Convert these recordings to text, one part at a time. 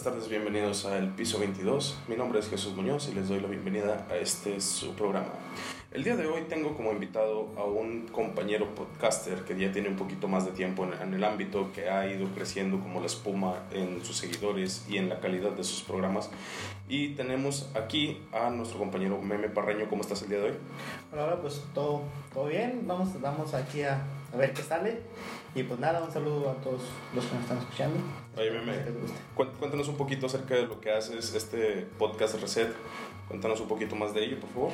Buenas tardes, bienvenidos al piso 22. Mi nombre es Jesús Muñoz y les doy la bienvenida a este su programa. El día de hoy tengo como invitado a un compañero podcaster que ya tiene un poquito más de tiempo en el ámbito, que ha ido creciendo como la espuma en sus seguidores y en la calidad de sus programas. Y tenemos aquí a nuestro compañero Meme Parreño. ¿Cómo estás el día de hoy? Hola, hola, pues todo, todo bien. Vamos, vamos aquí a, a ver qué sale. Y pues nada, un saludo a todos los que nos están escuchando. Oye, Meme, cuéntanos un poquito acerca de lo que haces, este podcast Reset. Cuéntanos un poquito más de ello, por favor.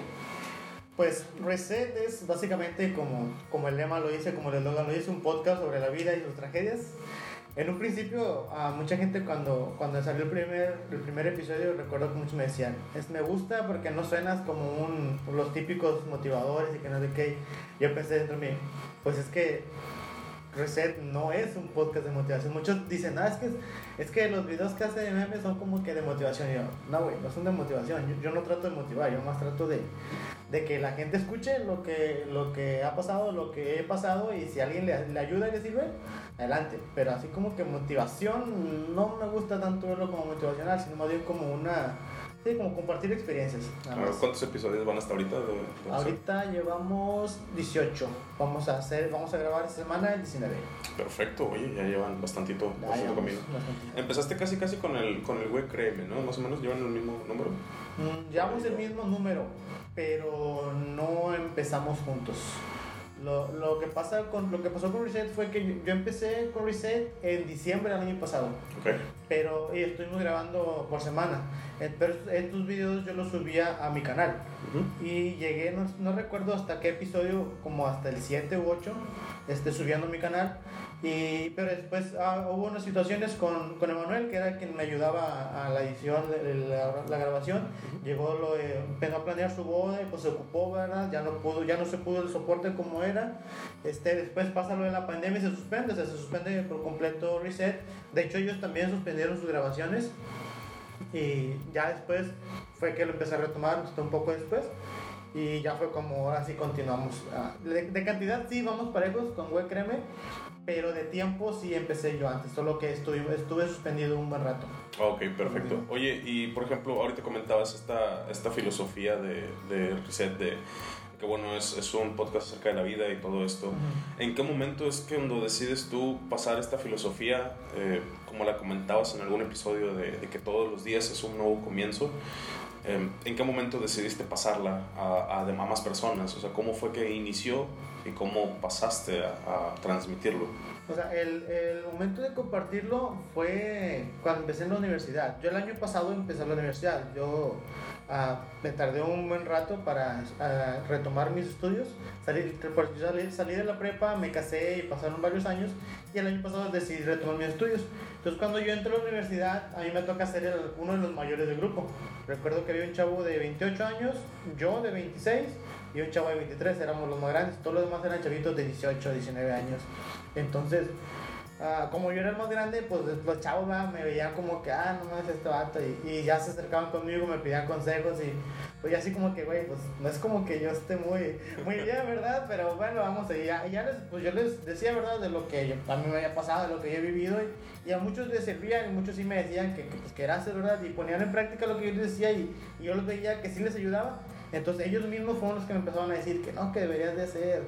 Pues Reset es básicamente como, como el lema lo dice, como el eslogan lo dice, un podcast sobre la vida y sus tragedias. En un principio, a mucha gente cuando, cuando salió el primer, el primer episodio, recuerdo que muchos me decían, es, me gusta porque no suenas como un, los típicos motivadores y que no sé qué. Yo pensé dentro de mí, pues es que Reset no es un podcast de motivación. Muchos dicen, ah, es que, es que los videos que hace de son como que de motivación. Yo, no, güey, no son de motivación. Yo, no trato de motivar, yo más trato de, que la gente escuche lo que, ha pasado, lo que he pasado. Y si alguien le, le ayuda y le sirve, adelante. Pero así como que motivación, no me gusta tanto verlo como motivacional, sino más bien como una. Sí, como compartir experiencias. nada más. ¿Cuántos episodios van hasta ahorita? De, de? Ahorita llevamos 18. Vamos a hacer, vamos a grabar esta semana el 19. Perfecto, oye, ya llevan bastantito, Ya bastante llevamos camino. Empezaste casi casi con el, con el güey Créeme, ¿no? Más o menos llevan el mismo número. Mm, Llevamos el mismo número, pero no empezamos juntos. Lo, lo que pasa con lo que pasó con Reset fue que yo, yo empecé con Reset en diciembre del año pasado, Ok. pero y estuvimos grabando por semana. Eh, Pero estos videos yo los subía a mi canal y llegué, no, no recuerdo hasta qué episodio, como hasta el 7 u 8, este, subiendo a mi canal. Y, pero después ah, hubo unas situaciones con, con Emanuel, que era quien me ayudaba a, a la edición de la, la grabación. Llegó, lo, de- empezó a planear su boda y pues se ocupó, ¿verdad? Ya no, pudo, ya no se pudo el soporte como era. Este, después pasa lo de la pandemia y se suspende, o sea, se suspende por completo Reset. De hecho, ellos también suspendieron sus grabaciones. Y ya después fue que lo empecé a retomar, un poco después. Y ya fue como ahora sí continuamos. Ah, De, de cantidad sí vamos parejos con Güey Créeme, pero de tiempo sí empecé yo antes, solo que estuve, estuve suspendido un buen rato. Ok, perfecto. Oye, y por ejemplo, ahorita comentabas esta, esta filosofía de, de Reset, de que bueno, es, es un podcast acerca de la vida y todo esto. ¿En qué momento es que cuando decides tú pasar esta filosofía, eh, como la comentabas en algún episodio, de, de que todos los días es un nuevo comienzo? Eh, ¿En qué momento decidiste pasarla a, a demás más personas? O sea, ¿cómo fue que inició y cómo pasaste a, a transmitirlo? O sea, el, el momento de compartirlo fue cuando empecé en la universidad. Yo el año pasado empecé en la universidad. Yo ah, me tardé un buen rato para ah, retomar mis estudios. Salí, salí, salí de la prepa, me casé y pasaron varios años. Y el año pasado decidí retomar mis estudios. Entonces cuando yo entro a la universidad, a mí me toca ser uno de los mayores del grupo. Recuerdo que había un chavo de 28 años, yo de 26 y un chavo de 23, éramos los más grandes. Todos los demás eran chavitos de 18, 19 años. Entonces, ah, como yo era el más grande, pues los chavos me veían como que, ah, no mames, este vato. Y, ya se acercaban conmigo, me pedían consejos y pues así como que, güey, pues no es como que yo esté muy, muy bien, ¿verdad? Pero bueno, vamos, y ya, les, pues yo les decía, ¿verdad? De lo que a mí me había pasado, de lo que yo he vivido. Y, a muchos les servían y muchos sí me decían que, que, pues, que era ¿verdad? Y ponían en práctica lo que yo les decía y, y yo los veía que sí les ayudaba. Entonces ellos mismos fueron los que me empezaron a decir que no, que deberías de hacer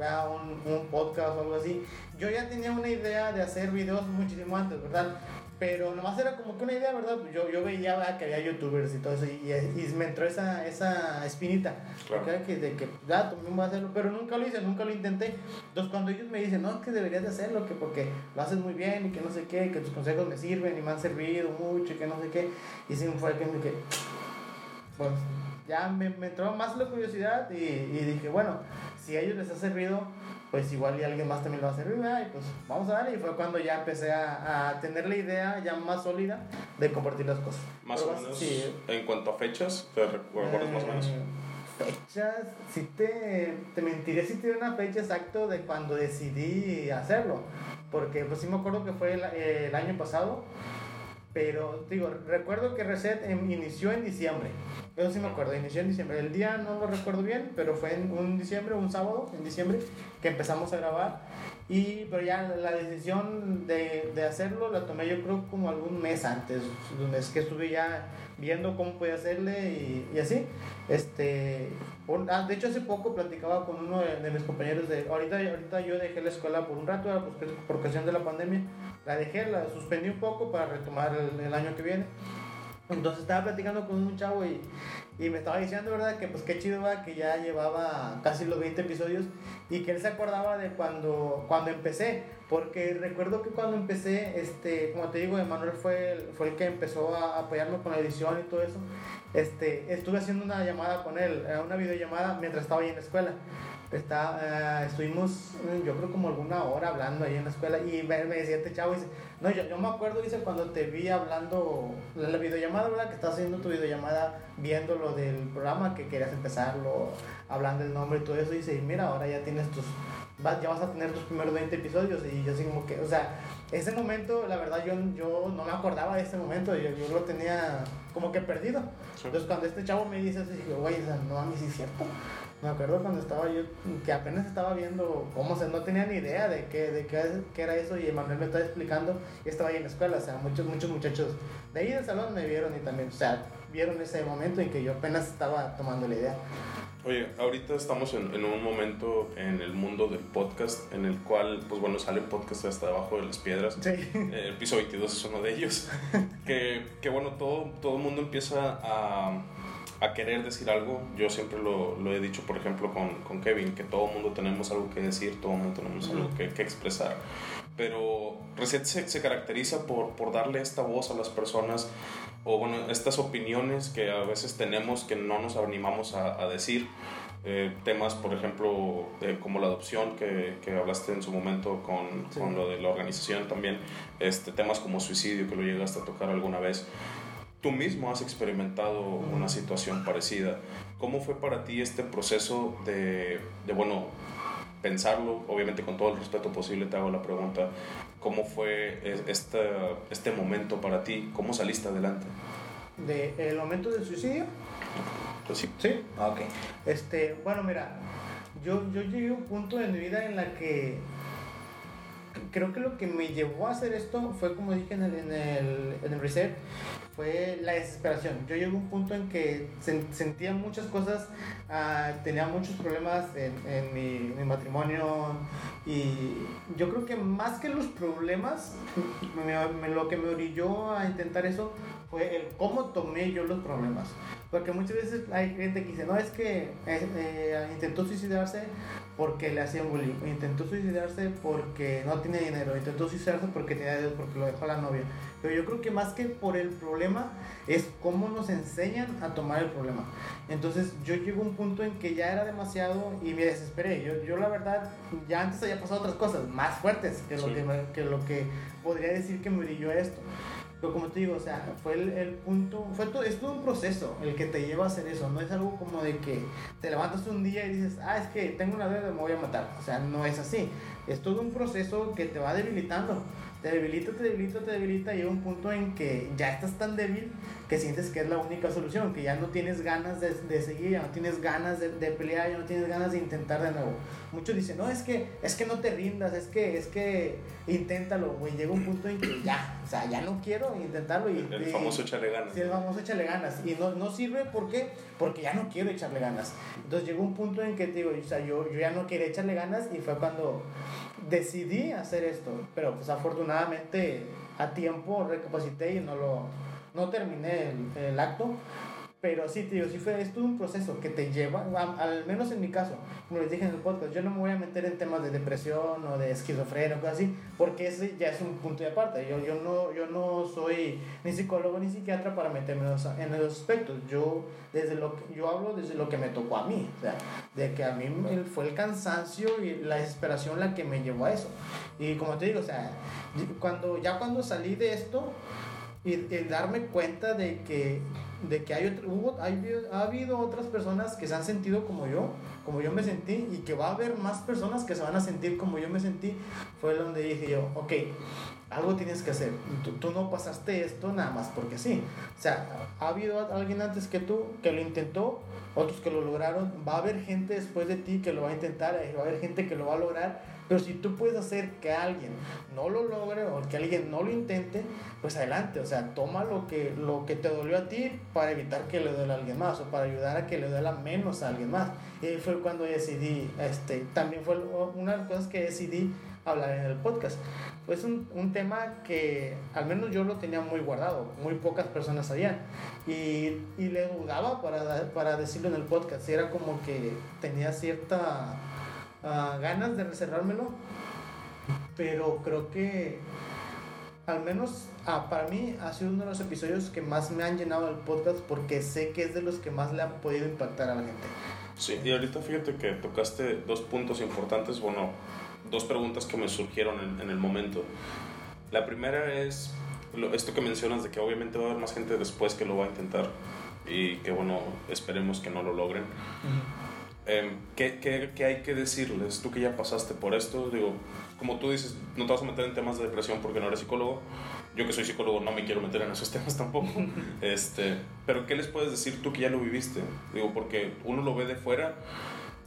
¿verdad? un, un podcast o algo así. Yo ya tenía una idea de hacer videos muchísimo antes, ¿verdad? Pero nomás era como que una idea, ¿verdad? Yo, yo veía ¿verdad? que había youtubers y todo eso y, y me entró esa, esa espinita Claro. de que, de que ya también voy a hacerlo, pero nunca lo hice, nunca lo intenté. Entonces cuando ellos me dicen, no, es que deberías de hacerlo, que porque lo haces muy bien y que no sé qué, que tus consejos me sirven y me han servido mucho y que no sé qué, y sí me fue que, que pues ya me, me entró más la curiosidad y, y dije, bueno, si a ellos les ha servido, pues igual y a alguien más también lo va a servir, ¿verdad? y pues vamos a darle. Y fue cuando ya empecé a, a tener la idea ya más sólida de compartir las cosas. Más Pero o menos, sí, en cuanto a fechas, ¿te recuerdas más o menos? eh, Fechas, si te, te mentiría si diera una fecha exacta de cuando decidí hacerlo. Porque pues sí me acuerdo que fue el, el año pasado. Pero, digo, recuerdo que Reset em, inició en diciembre. Eso sí me acuerdo, inició en diciembre. El día no lo recuerdo bien, pero fue en un diciembre, un sábado, en diciembre, que empezamos a grabar. Y, pero ya la decisión de, de hacerlo la tomé yo creo como algún mes antes, un mes que estuve ya viendo cómo podía hacerle y, y así. Este, ah, de hecho hace poco platicaba con uno de, mis compañeros de, ahorita, ahorita yo dejé la escuela por un rato, pues, por ocasión de la pandemia, la dejé, la suspendí un poco para retomar el, el año que viene. Entonces estaba platicando con un chavo y, y me estaba diciendo, ¿verdad? Que pues qué chido va, que ya llevaba casi los 20 episodios y que él se acordaba de cuando, cuando empecé. Porque recuerdo que cuando empecé, este, como te digo, Emanuel fue el, fue el que empezó a apoyarme con la edición y todo eso. Este, estuve haciendo una llamada con él, eh, una videollamada mientras estaba ahí en la escuela. Está, uh, estuvimos, yo creo como alguna hora hablando ahí en la escuela y me, me decía este chavo, dice, no, yo, yo, me acuerdo, dice, cuando te vi hablando, la, la videollamada, ¿verdad? Que estás haciendo tu videollamada viendo lo del programa, que querías empezarlo, hablando el nombre y todo eso, dice, y mira, ahora ya tienes tus, vas, ya vas a tener tus primeros 20 episodios y yo así como que, o sea, ese momento, la verdad, yo, yo no me acordaba de ese momento, yo, yo lo tenía como que perdido. Sí. Entonces cuando este chavo me dice eso, dije, güey, o sea, no, a mí sí es cierto. Me acuerdo cuando estaba yo, que apenas estaba viendo cómo se, no tenía ni idea de qué, de qué, qué era eso y Emanuel me estaba explicando y estaba ahí en la escuela, o sea, muchos, muchos muchachos de ahí del salón me vieron y también, o sea, vieron ese momento en que yo apenas estaba tomando la idea. Oye, ahorita estamos en, en, un momento en el mundo del podcast en el cual, pues bueno, sale podcast hasta debajo de las piedras. Sí. Eh, el piso 22 es uno de ellos. que, que bueno, todo, todo el mundo empieza a a querer decir algo. Yo siempre lo, lo he dicho, por ejemplo, con, con, Kevin, que todo mundo tenemos algo que decir, todo mundo tenemos uh -huh. algo que, que, expresar. Pero Reset se, se, caracteriza por, por darle esta voz a las personas o, bueno, estas opiniones que a veces tenemos que no nos animamos a, a decir. Eh, temas, por ejemplo, de, como la adopción que, que, hablaste en su momento con, sí. con, lo de la organización también, este, temas como suicidio que lo llegaste a tocar alguna vez tú mismo has experimentado una situación parecida. ¿Cómo fue para ti este proceso de, de, bueno, pensarlo? Obviamente con todo el respeto posible te hago la pregunta. ¿Cómo fue este, este momento para ti? ¿Cómo saliste adelante? ¿De el momento del suicidio? Pues sí. Sí, ok. Este, bueno, mira, yo, yo llegué a un punto de mi vida en la que creo que lo que me llevó a hacer esto fue como dije en el, en el, en el reset fue la desesperación. Yo llegué a un punto en que sentía muchas cosas, uh, tenía muchos problemas en, en mi, matrimonio y yo creo que más que los problemas, me, lo que me orilló a intentar eso fue el cómo tomé yo los problemas. Porque muchas veces hay gente que dice, no, es que eh, eh, intentó suicidarse porque le hacían bullying, intentó suicidarse porque no tiene dinero, intentó suicidarse porque tenía dedos, porque lo dejó la novia. Pero yo creo que más que por el problema es cómo nos enseñan a tomar el problema. Entonces yo llego a un punto en que ya era demasiado y me desesperé. Yo, yo la verdad, ya antes había pasado otras cosas más fuertes que, sí. lo, que, que lo que podría decir que me brilló esto. Pero como te digo, o sea, fue el, el, punto, fue todo, es todo un proceso el que te lleva a hacer eso, no es algo como de que te levantas un día y dices, ah, es que tengo una deuda, me voy a matar, o sea, no es así, es todo un proceso que te va debilitando, te debilita, te debilita, te debilita, y llega un punto en que ya estás tan débil que sientes que es la única solución, que ya no tienes ganas de, de seguir, ya no tienes ganas de, de, pelear, ya no tienes ganas de intentar de nuevo. Muchos dicen, no, es que, es que no te rindas, es que, es que inténtalo, güey, llega un punto en que ya, o sea, ya no quiero intentarlo. Y, el y, famoso echarle ganas. Sí, el famoso echarle ganas, y no, no sirve, ¿por qué? Porque ya no quiero echarle ganas. Entonces llegó un punto en que, digo, o sea, yo, yo ya no quería echarle ganas y fue cuando decidí hacer esto, pero pues afortunadamente a tiempo recapacité y no lo no terminé el, el acto, pero sí, tío, sí fue, es todo un proceso que te lleva, al menos en mi caso, como les dije en el podcast, yo no me voy a meter en temas de depresión o de esquizofrenia o cosas así, porque ese ya es un punto de aparte. Yo, yo, no, yo no soy ni psicólogo ni psiquiatra para meterme en esos, en esos aspectos. Yo, desde lo que, yo hablo desde lo que me tocó a mí, o sea, de que a mí fue el cansancio y la desesperación la que me llevó a eso. Y como te digo, o sea, cuando, ya cuando salí de esto, y, y, darme cuenta de que de que hay, hubo, ha habido otras personas que se han sentido como yo, como yo me sentí, y que va a haber más personas que se van a sentir como yo me sentí, fue donde dije yo, ok, algo tienes que hacer. Tú, tú, no pasaste esto nada más porque sí. O sea, ha habido alguien antes que tú que lo intentó, otros que lo lograron. Va a haber gente después de ti que lo va a intentar, va a haber gente que lo va a lograr. Pero si tú puedes hacer que alguien no lo logre o que alguien no lo intente, pues adelante. O sea, toma lo que, lo que te dolió a ti para evitar que le duele a alguien más o para ayudar a que le duela menos a alguien más. Y fue cuando decidí, este, también fue una de las cosas que decidí hablar en el podcast. Pues un, un tema que al menos yo lo tenía muy guardado, muy pocas personas sabían. Y, y le dudaba para, para decirlo en el podcast. Era como que tenía cierta uh, ganas de reservármelo. Pero creo que al menos ah, para mí ha sido uno de los episodios que más me han llenado el podcast porque sé que es de los que más le han podido impactar a la gente. Sí, y ahorita fíjate que tocaste dos puntos importantes. Bueno, dos preguntas que me surgieron en, en el momento. La primera es lo, esto que mencionas de que obviamente va a haber más gente después que lo va a intentar y que bueno, esperemos que no lo logren. Uh -huh. Eh, ¿qué, qué, qué, hay que decirles? Tú que ya pasaste por esto, digo, como tú dices, no te vas a meter en temas de depresión porque no eres psicólogo. Yo que soy psicólogo no me quiero meter en esos temas tampoco. este, pero ¿qué les puedes decir tú que ya lo viviste? Digo, porque uno lo ve de fuera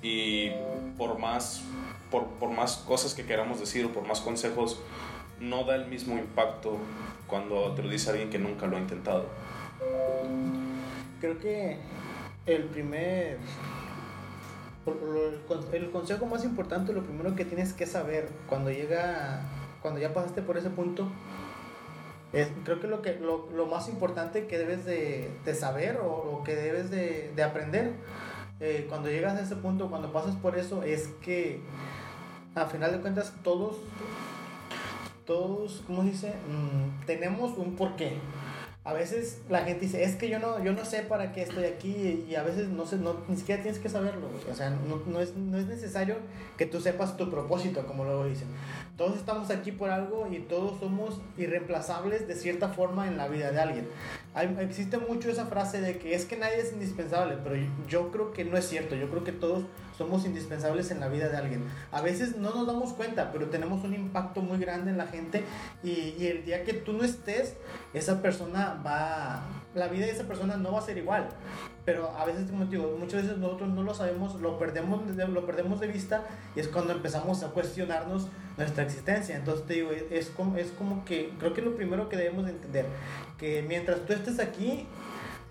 y por más, por, por más cosas que queramos decir o por más consejos, no da el mismo impacto cuando te lo dice alguien que nunca lo ha intentado. Creo que el primer el consejo más importante, lo primero que tienes que saber cuando llega, cuando ya pasaste por ese punto, es, creo que lo, que lo, más importante que debes de, saber o, que debes de, de aprender eh, cuando llegas a ese punto, cuando pasas por eso, es que a final de cuentas todos, todos, ¿cómo se dice? Mm, tenemos un porqué. A veces la gente dice, es que yo no, yo no sé para qué estoy aquí y a veces no sé, no, ni siquiera tienes que saberlo. O sea, no, no, es, no es necesario que tú sepas tu propósito, como luego dicen. Todos estamos aquí por algo y todos somos irreemplazables de cierta forma en la vida de alguien. Existe mucho esa frase de que es que nadie es indispensable, pero yo creo que no es cierto. Yo creo que todos somos indispensables en la vida de alguien. A veces no nos damos cuenta, pero tenemos un impacto muy grande en la gente y, y el día que tú no estés, esa persona va, la vida de esa persona no va a ser igual. Pero a veces, como digo, muchas veces nosotros no lo sabemos, lo perdemos, lo perdemos de vista y es cuando empezamos a cuestionarnos nuestra existencia. Entonces te digo, es como, es como que creo que lo primero que debemos de entender, que mientras tú estés aquí,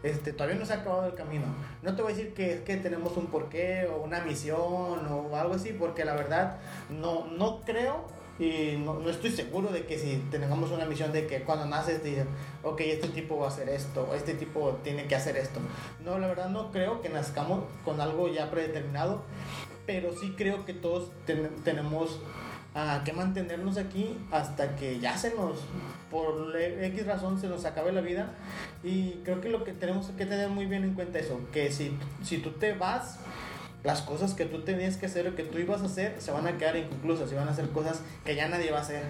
este, todavía no se ha acabado el camino. No te voy a decir que es que tenemos un porqué o una misión o algo así, porque la verdad no, no creo y no, no, estoy seguro de que si tengamos una misión de que cuando naces dicen, ok, este tipo va a hacer esto, este tipo tiene que hacer esto. No, la verdad no creo que nazcamos con algo ya predeterminado, pero sí creo que todos ten tenemos a que mantenernos aquí hasta que ya se nos, por X razón, se nos acabe la vida. Y creo que lo que tenemos que tener muy bien en cuenta eso, que si, si tú te vas, las cosas que tú tenías que hacer o que tú ibas a hacer se van a quedar inconclusas y van a ser cosas que ya nadie va a hacer,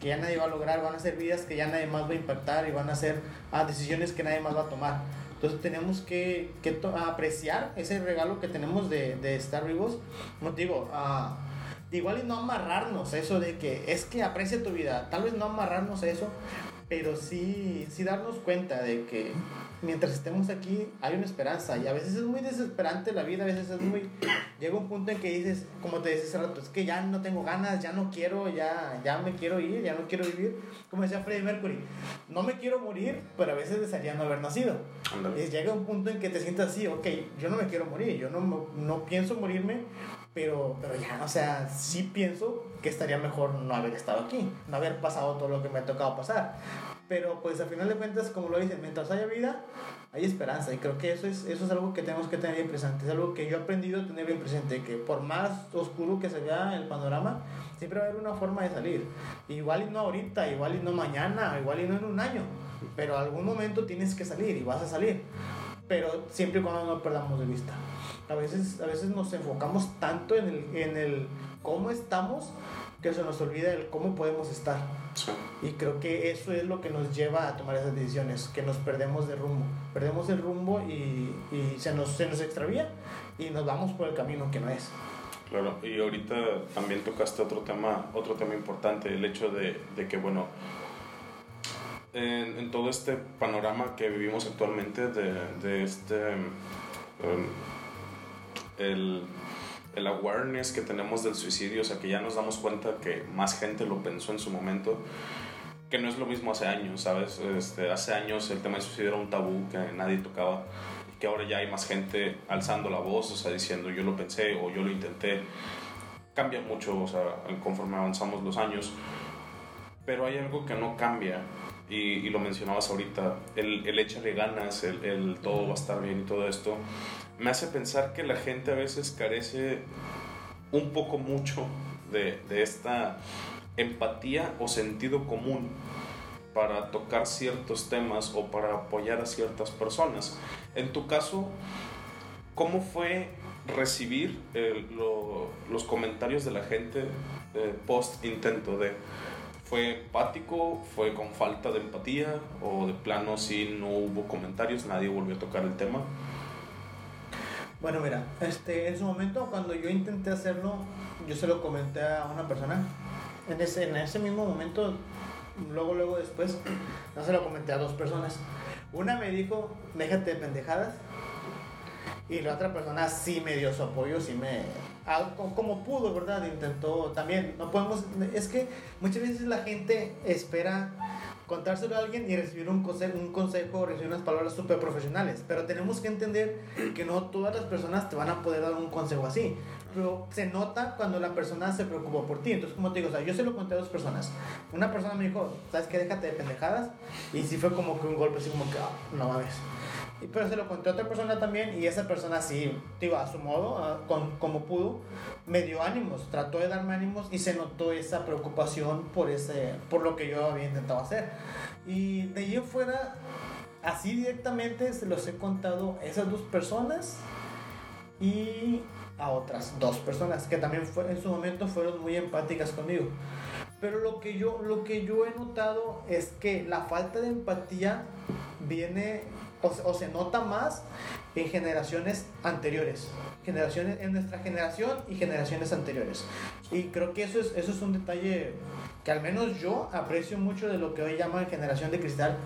que ya nadie va a lograr, van a ser vidas que ya nadie más va a impactar y van a ser ah, decisiones que nadie más va a tomar. Entonces tenemos que, que apreciar ese regalo que tenemos de, de estar vivos. Como digo, uh, igual y no amarrarnos a eso de que es que aprecia tu vida, tal vez no amarrarnos a eso, pero sí, sí darnos cuenta de que mientras estemos aquí hay una esperanza y a veces es muy desesperante la vida, a veces es muy... Llega un punto en que dices, como te decía hace rato, es que ya no tengo ganas, ya no quiero, ya, ya me quiero ir, ya no quiero vivir. Como decía Freddie Mercury, no me quiero morir, pero a veces desearía no haber nacido. Y llega un punto en que te sientas así, ok, yo no me quiero morir, yo no, no pienso morirme, pero, pero ya, o sea, sí pienso que estaría mejor no haber estado aquí, no haber pasado todo lo que me ha tocado pasar. Pero pues al final de cuentas, como lo dicen, mientras haya vida, hay esperanza. Y creo que eso es, eso es algo que tenemos que tener bien presente. Es algo que yo he aprendido a tener bien presente, que por más oscuro que se vea el panorama, siempre va a haber una forma de salir. Igual y no ahorita, igual y no mañana, igual y no en un año. Pero algún momento tienes que salir y vas a salir. Pero siempre y cuando no perdamos de vista. A veces, a veces nos enfocamos tanto en el, en el cómo estamos que se nos olvida el cómo podemos estar. Y creo que eso es lo que nos lleva a tomar esas decisiones, que nos perdemos de rumbo. Perdemos el rumbo y, y se, nos, se nos extravía y nos vamos por el camino que no es. Claro, y ahorita también tocaste otro tema, otro tema importante, el hecho de, de que, bueno, en, en, todo este panorama que vivimos actualmente, de, de este, um, el, el awareness que tenemos del suicidio, o sea, que ya nos damos cuenta que más gente lo pensó en su momento, que no es lo mismo hace años, ¿sabes? Este, hace años el tema del suicidio era un tabú que nadie tocaba que ahora ya hay más gente alzando la voz, o sea, diciendo yo lo pensé o yo lo intenté. Cambia mucho, o sea, conforme avanzamos los años. Pero hay algo que no cambia, y, y lo mencionabas ahorita, el, el échale ganas, el, el, todo va a estar bien y todo esto, me hace pensar que la gente a veces carece un poco mucho de, de esta empatía o sentido común para tocar ciertos temas o para apoyar a ciertas personas. En tu caso, ¿cómo fue recibir el, lo, los comentarios de la gente eh, post intento de... ¿Fue empático? ¿Fue con falta de empatía? ¿O de plano si no hubo comentarios, nadie volvió a tocar el tema? Bueno, mira, este, en su momento cuando yo intenté hacerlo, yo se lo comenté a una persona. En ese, en ese mismo momento luego, luego después, no se lo comenté a dos personas. Una me dijo, déjate de pendejadas. Y la otra persona sí me dio su apoyo, sí me... Como pudo, ¿verdad? Intentó también. No podemos... Es que muchas veces la gente espera contárselo a alguien y recibir un consejo, un consejo recibir unas palabras súper profesionales. Pero tenemos que entender que no todas las personas te van a poder dar un consejo así pero se nota cuando la persona se preocupó por ti. Entonces, como te digo, o sea, yo se lo conté a dos personas. Una persona me dijo, ¿sabes qué? Déjate de pendejadas. Y sí fue como que un golpe así como que, oh, no mames. Pero se lo conté a otra persona también y esa persona sí, digo, a su modo, con, como pudo, me dio ánimos, trató de darme ánimos y se notó esa preocupación por, ese, por lo que yo había intentado hacer. Y de ahí fuera, así directamente se los he contado a esas dos personas y a otras dos personas que también fue, en su momento fueron muy empáticas conmigo. Pero lo que, yo, lo que yo he notado es que la falta de empatía viene o, o se nota más en generaciones anteriores, generaciones en nuestra generación y generaciones anteriores. Y creo que eso es, eso es un detalle que al menos yo aprecio mucho de lo que hoy llaman generación de cristal,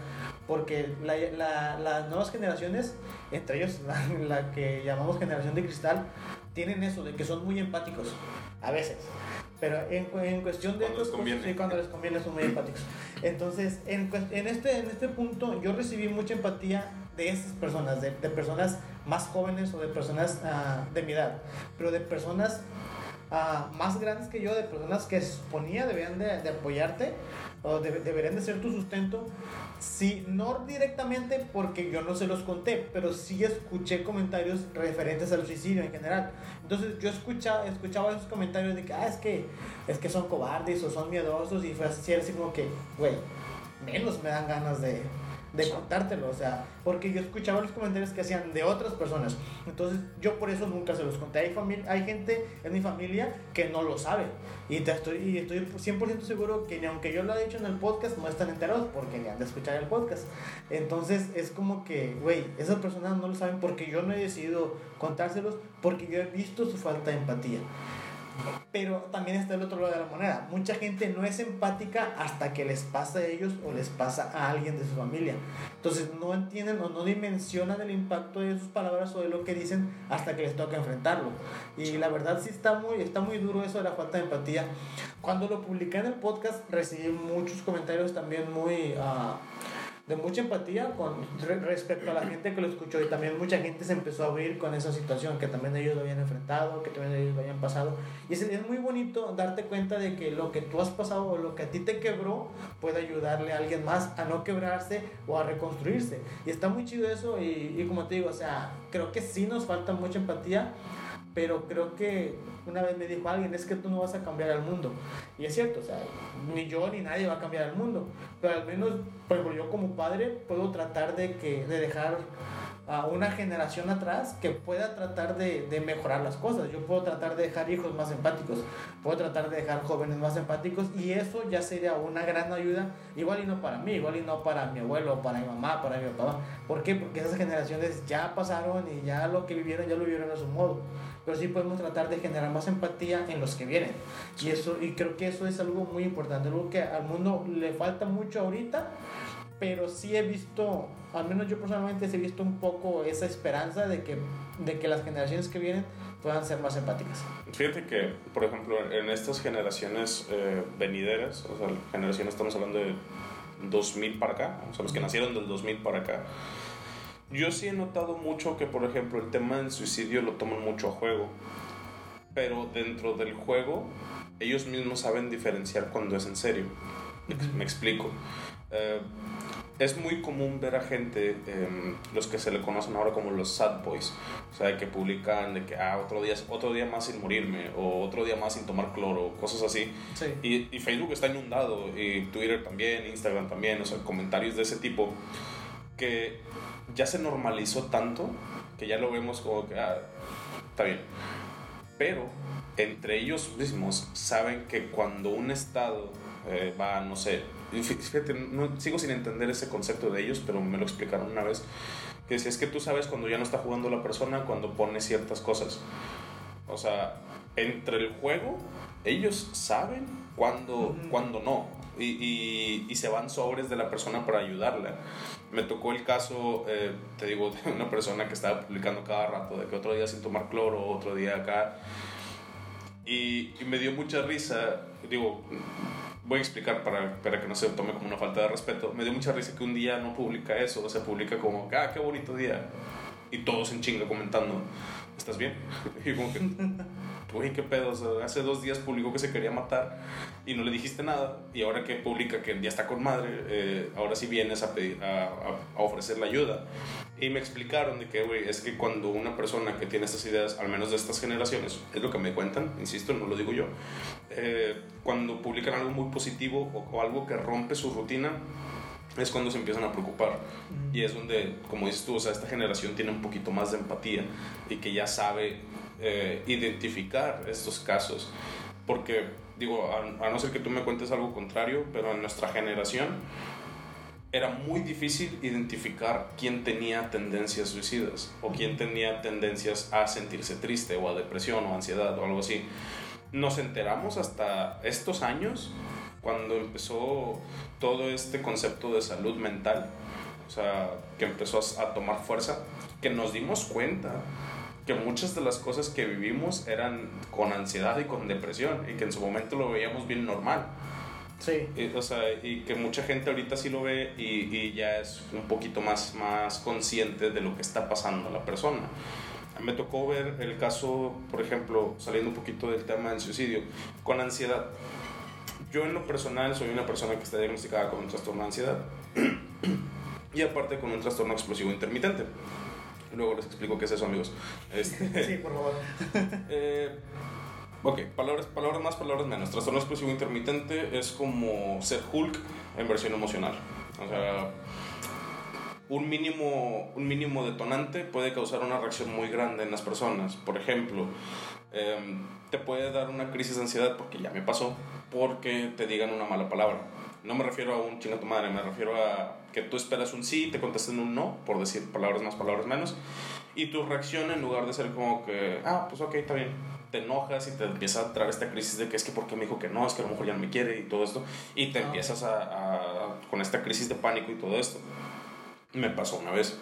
porque la, la, las nuevas generaciones, entre ellos la, la, que llamamos generación de cristal, tienen eso, de que son muy empáticos, a veces. Pero en, en cuestión de... Cuando les conviene. Sí, cuando les conviene son muy empáticos. Entonces, en, en, este, en este punto yo recibí mucha empatía de esas personas, de, de personas más jóvenes o de personas uh, de mi edad, pero de personas uh, más grandes que yo, de personas que se suponía debían de, de apoyarte o de, deberían de ser tu sustento, Sí, no directamente porque yo no se los conté, pero sí escuché comentarios referentes al suicidio en general. Entonces yo escuchaba, escuchaba esos comentarios de que, ah, es que, es que son cobardes o son miedosos y fue así, así como que, güey, menos me dan ganas de, de contártelo, o sea, porque yo escuchaba los comentarios que hacían de otras personas, entonces yo por eso nunca se los conté. Hay, familia, hay gente en mi familia que no lo sabe y, te estoy, y estoy 100% seguro que ni aunque yo lo haya dicho en el podcast no están enterados porque ni han de escuchar el podcast. Entonces es como que, güey, esas personas no lo saben porque yo no he decidido contárselos porque yo he visto su falta de empatía. Pero también está el otro lado de la moneda. Mucha gente no es empática hasta que les pasa a ellos o les pasa a alguien de su familia. Entonces no entienden o no dimensionan el impacto de sus palabras o de lo que dicen hasta que les toca enfrentarlo. Y la verdad sí está muy, está muy duro eso de la falta de empatía. Cuando lo publiqué en el podcast recibí muchos comentarios también muy... Uh, de mucha empatía con respecto a la gente que lo escuchó. Y también mucha gente se empezó a abrir con esa situación que también ellos lo habían enfrentado, que también ellos lo habían pasado. Y es, es muy bonito darte cuenta de que lo que tú has pasado o lo que a ti te quebró puede ayudarle a alguien más a no quebrarse o a reconstruirse. Y está muy chido eso y, y como te digo, o sea, creo que sí nos falta mucha empatía pero creo que una vez me dijo alguien, es que tú no vas a cambiar al mundo. Y es cierto, o sea, ni yo ni nadie va a cambiar al mundo. Pero al menos, yo como padre puedo tratar de, que, de dejar a una generación atrás que pueda tratar de, de, mejorar las cosas. Yo puedo tratar de dejar hijos más empáticos, puedo tratar de dejar jóvenes más empáticos y eso ya sería una gran ayuda, igual y no para mí, igual y no para mi abuelo, para mi mamá, para mi papá. ¿Por qué? Porque esas generaciones ya pasaron y ya lo que vivieron, ya lo vivieron a su modo. Pero sí podemos tratar de generar más empatía en los que vienen. Y, eso, y creo que eso es algo muy importante, algo que al mundo le falta mucho ahorita pero sí he visto, al menos yo personalmente he visto un poco esa esperanza de que, de que las generaciones que vienen puedan ser más empáticas. Fíjate que, por ejemplo, en estas generaciones eh, venideras, o sea, generaciones estamos hablando de 2000 para acá, o sea, los que nacieron del 2000 para acá, yo sí he notado mucho que, por ejemplo, el tema del suicidio lo toman mucho a juego, pero dentro del juego ellos mismos saben diferenciar cuando es en serio. Me explico. Eh, es muy común ver a gente, em, los que se le conocen ahora como los sad boys, o sea, que publican de que, ah, otro día, otro día más sin morirme, o otro día más sin tomar cloro, cosas así. Y, y, Facebook está inundado, y Twitter también, Instagram también, o sea, comentarios de ese tipo, que ya se normalizó tanto que ya lo vemos como que, ah, está bien. Pero entre ellos mismos saben que cuando un estado eh, va, no sé, fíjate, no, sigo sin entender ese concepto de ellos, pero me lo explicaron una vez, que si es que tú sabes cuando ya no está jugando la persona, cuando pone ciertas cosas. O sea, entre el juego, ellos saben cuando, cuando no. Y, y, y, se van sobres de la persona para ayudarla. Me tocó el caso, eh, te digo, de una persona que estaba publicando cada rato, de que otro día sin tomar cloro, otro día acá. Y, me dio mucha risa, digo, voy a explicar para, para, que no se tome como una falta de respeto. Me dio mucha risa que un día no publica eso, se publica como, ah, qué bonito día. Y todos en chinga comentando, ¿estás bien? Y como que, güey, qué pedo. hace dos días publicó que se quería matar y no le dijiste nada. Y ahora que publica que día está con madre, eh, ahora sí vienes a, pedir, a, a, ofrecer la ayuda. Y me explicaron de que, güey, es que cuando una persona que tiene estas ideas, al menos de estas generaciones, es lo que me cuentan, insisto, no lo digo yo, eh, cuando publican algo muy positivo o, o algo que rompe su rutina, es cuando se empiezan a preocupar. Y es donde, como dices tú, o sea, esta generación tiene un poquito más de empatía y que ya sabe eh, identificar estos casos. Porque, digo, a, no ser que tú me cuentes algo contrario, pero en nuestra generación era muy difícil identificar quién tenía tendencias suicidas o quién tenía tendencias a sentirse triste o a depresión o ansiedad o algo así. Nos enteramos hasta estos años cuando empezó todo este concepto de salud mental, o sea, que empezó a, tomar fuerza, que nos dimos cuenta que muchas de las cosas que vivimos eran con ansiedad y con depresión y que en su momento lo veíamos bien normal. Sí. Y, o sea, y que mucha gente ahorita sí lo ve y, y, ya es un poquito más, más consciente de lo que está pasando a la persona. Me tocó ver el caso, por ejemplo, saliendo un poquito del tema del suicidio, con ansiedad yo en lo personal soy una persona que está diagnosticada con un trastorno de ansiedad y aparte con un trastorno explosivo intermitente. Luego les explico qué es eso, amigos. Este, sí, por favor. eh, ok, palabras, palabras más, palabras menos. Trastorno explosivo intermitente es como ser Hulk en versión emocional. O sea, un mínimo, un mínimo detonante puede causar una reacción muy grande en las personas. Por ejemplo, eh, te puede dar una crisis de ansiedad porque ya me pasó porque te digan una mala palabra. No me refiero a un chinga tu madre, me refiero a que tú esperas un sí, te contesten un no, por decir palabras más, palabras menos, y tu reacción en lugar de ser como que, ah, pues ok, está bien, te enojas y te empieza a traer esta crisis de que es que porque me dijo que no, es que a lo mejor ya no me quiere y todo esto, y te ah. empiezas a, a, con esta crisis de pánico y todo esto. Me pasó una vez.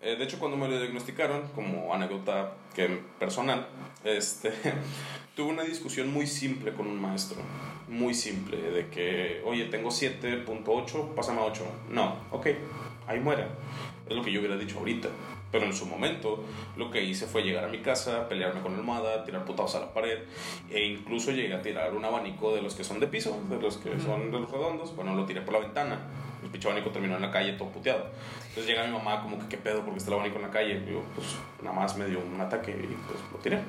Eh, de hecho, cuando me lo diagnosticaron, como anécdota que personal, este, tuve una discusión muy simple con un maestro, muy simple, de que, oye, tengo 7.8, pásame a 8. No, ok, ahí muere. Es lo que yo hubiera dicho ahorita. Pero en su momento lo que hice fue llegar a mi casa, pelearme con la almohada, tirar putados a la pared e incluso llegué a tirar un abanico de los que son de piso, de los que son de los redondos. Bueno, lo tiré por la ventana. El pinche abanico terminó en la calle todo puteado. Entonces llega mi mamá como que qué pedo porque está el abanico en la calle. Y yo pues nada más me dio un ataque y pues lo tiré.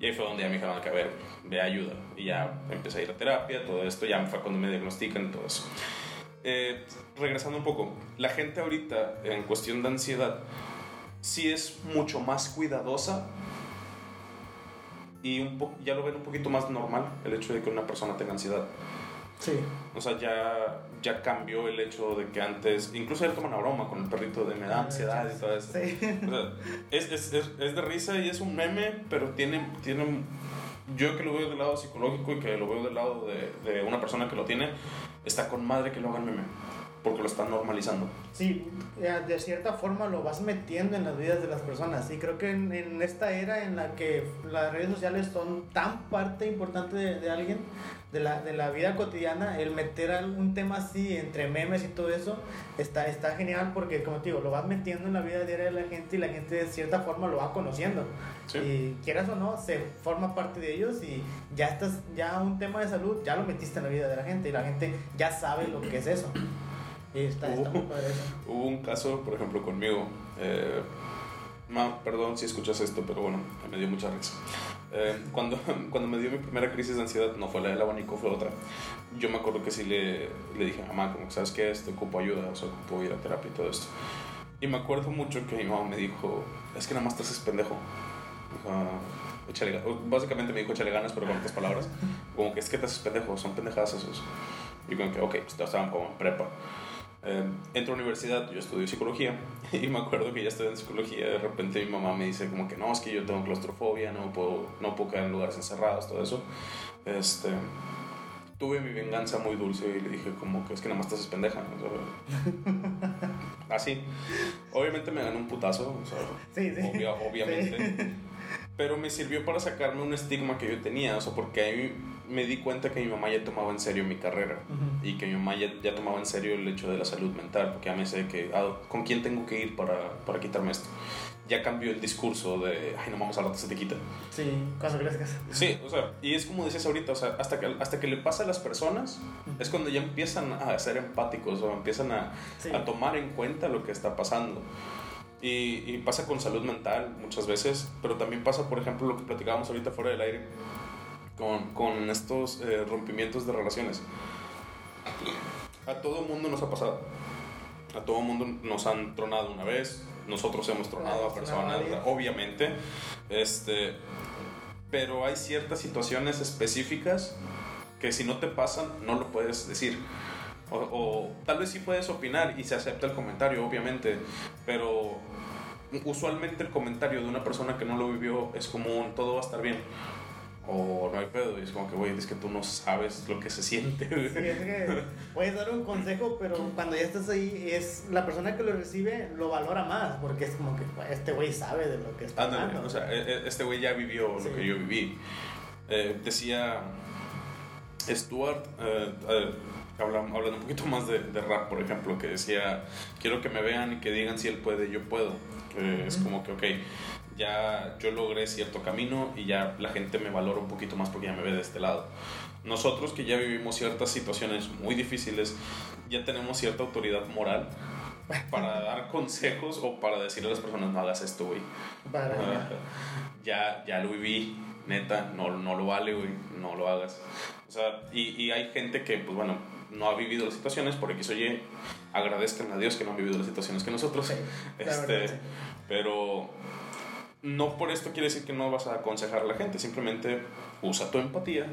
Y ahí fue donde ya me dijeron que a ver, ve ayuda. Y ya empecé a ir a terapia, todo esto. Ya fue cuando me diagnostican y todo eso. Eh, regresando un poco, la gente ahorita en cuestión de ansiedad sí es mucho más cuidadosa y un ya lo ven un poquito más normal el hecho de que una persona tenga ansiedad. Sí. O sea, ya, ya cambió el hecho de que antes, incluso él toma una broma con el perrito de me da ansiedad y todo eso. Sí. O sea, es, es, es, es de risa y es un meme, pero tiene, tiene, yo que lo veo del lado psicológico y que lo veo del lado de, de una persona que lo tiene, está con madre que lo hagan meme, porque lo están normalizando. Sí, eh, de cierta forma lo vas metiendo en las vidas de las personas. Y creo que en, en esta era en la que las redes sociales son tan parte importante de, de alguien, de la, de la vida cotidiana, el meter algún tema así entre memes y todo eso, está, está genial porque, como te digo, lo vas metiendo en la vida diaria de la gente y la gente de cierta forma lo va conociendo. Sí. Y quieras o no, se forma parte de ellos y ya estás, ya un tema de salud, ya lo metiste en la vida de la gente y la gente ya sabe lo que es eso. Y está, está muy padre eso. Hubo un caso, por ejemplo, conmigo. eh, ma, perdón si escuchas esto, pero bueno, me dio mucha risa. Eh, cuando, cuando me dio mi primera crisis de ansiedad, no fue la del abanico, fue otra. Yo me acuerdo que sí le, le dije a mamá, como sabes qué, este, ocupo ayuda, o sea, ocupo ir a terapia y todo esto. Y me acuerdo mucho que mi mamá me dijo, es que nada más te haces pendejo. Sea, échale básicamente me dijo échale ganas, pero con otras palabras. Como que es que te haces pendejo, son pendejadas esos. Y como que, ok, pues estaban como en prepa. Eh, entro a la universidad, yo estudio psicología y me acuerdo que ya estoy en psicología de repente mi mamá me dice como que no, es que yo tengo claustrofobia, no puedo, no puedo quedar en lugares encerrados, todo eso. Este, tuve mi venganza muy dulce y le dije como que es que nada más te haces pendeja. así. Obviamente me ganó un putazo, o sea, Sí, sí. obvia- obviamente. Sí. Pero me sirvió para sacarme un estigma que yo tenía, o sea, porque ahí me di cuenta que mi mamá ya tomaba en serio mi carrera y que mi mamá ya, ya tomaba en serio el hecho de la salud mental, porque ya me sé que, ah, ¿con quién tengo que ir para, para quitarme esto? Ya cambió el discurso de, ay, no vamos a rato se te quita. Sí, cuando crezcas. Sí, o sea, y es como decías ahorita, o sea, hasta que, hasta que le pasa a las personas, es cuando ya empiezan a ser empáticos o empiezan a, Sí. a tomar en cuenta lo que está pasando. Y, y pasa con salud mental muchas veces, pero también pasa, por ejemplo, lo que platicábamos ahorita fuera del aire, con, con estos eh, rompimientos de relaciones. A todo mundo nos ha pasado. A todo mundo nos han tronado una vez. Nosotros hemos tronado a personas, obviamente. Este, pero hay ciertas situaciones específicas que si no te pasan, no lo puedes decir. O, o tal vez sí puedes opinar y se acepta el comentario, obviamente, pero usualmente el comentario de una persona que no lo vivió es como un todo va a estar bien. O no hay pedo, y es como que, güey, es que tú no sabes lo que se siente. güey. Sí, es que puedes dar un consejo, pero cuando ya estás ahí, es la persona que lo recibe lo valora más, porque es como que "Pues, este güey sabe de lo que está Ándale, hablando. o sea, e- e- este güey ya vivió Sí. lo que yo viví. Eh, decía Stuart, eh, eh, habla- hablando un poquito más de, de rap, por ejemplo, que decía, quiero que me vean y que digan si él puede, yo puedo. Es como que, ok, ya yo logré cierto camino y ya la gente me valora un poquito más porque ya me ve de este lado. Nosotros que ya vivimos ciertas situaciones muy difíciles, ya tenemos cierta autoridad moral para dar consejos o para decirle a las personas, no hagas esto, güey. Ya, ya lo viví, neta, no, no lo vale, güey, no lo hagas. O sea, y, y hay gente que, pues bueno, no ha vivido las situaciones, por X o Y, agradezcan a Dios que no han vivido las situaciones que nosotros. Sí, Este. Pero no por esto quiere decir que no vas a aconsejar a la gente, simplemente usa tu empatía,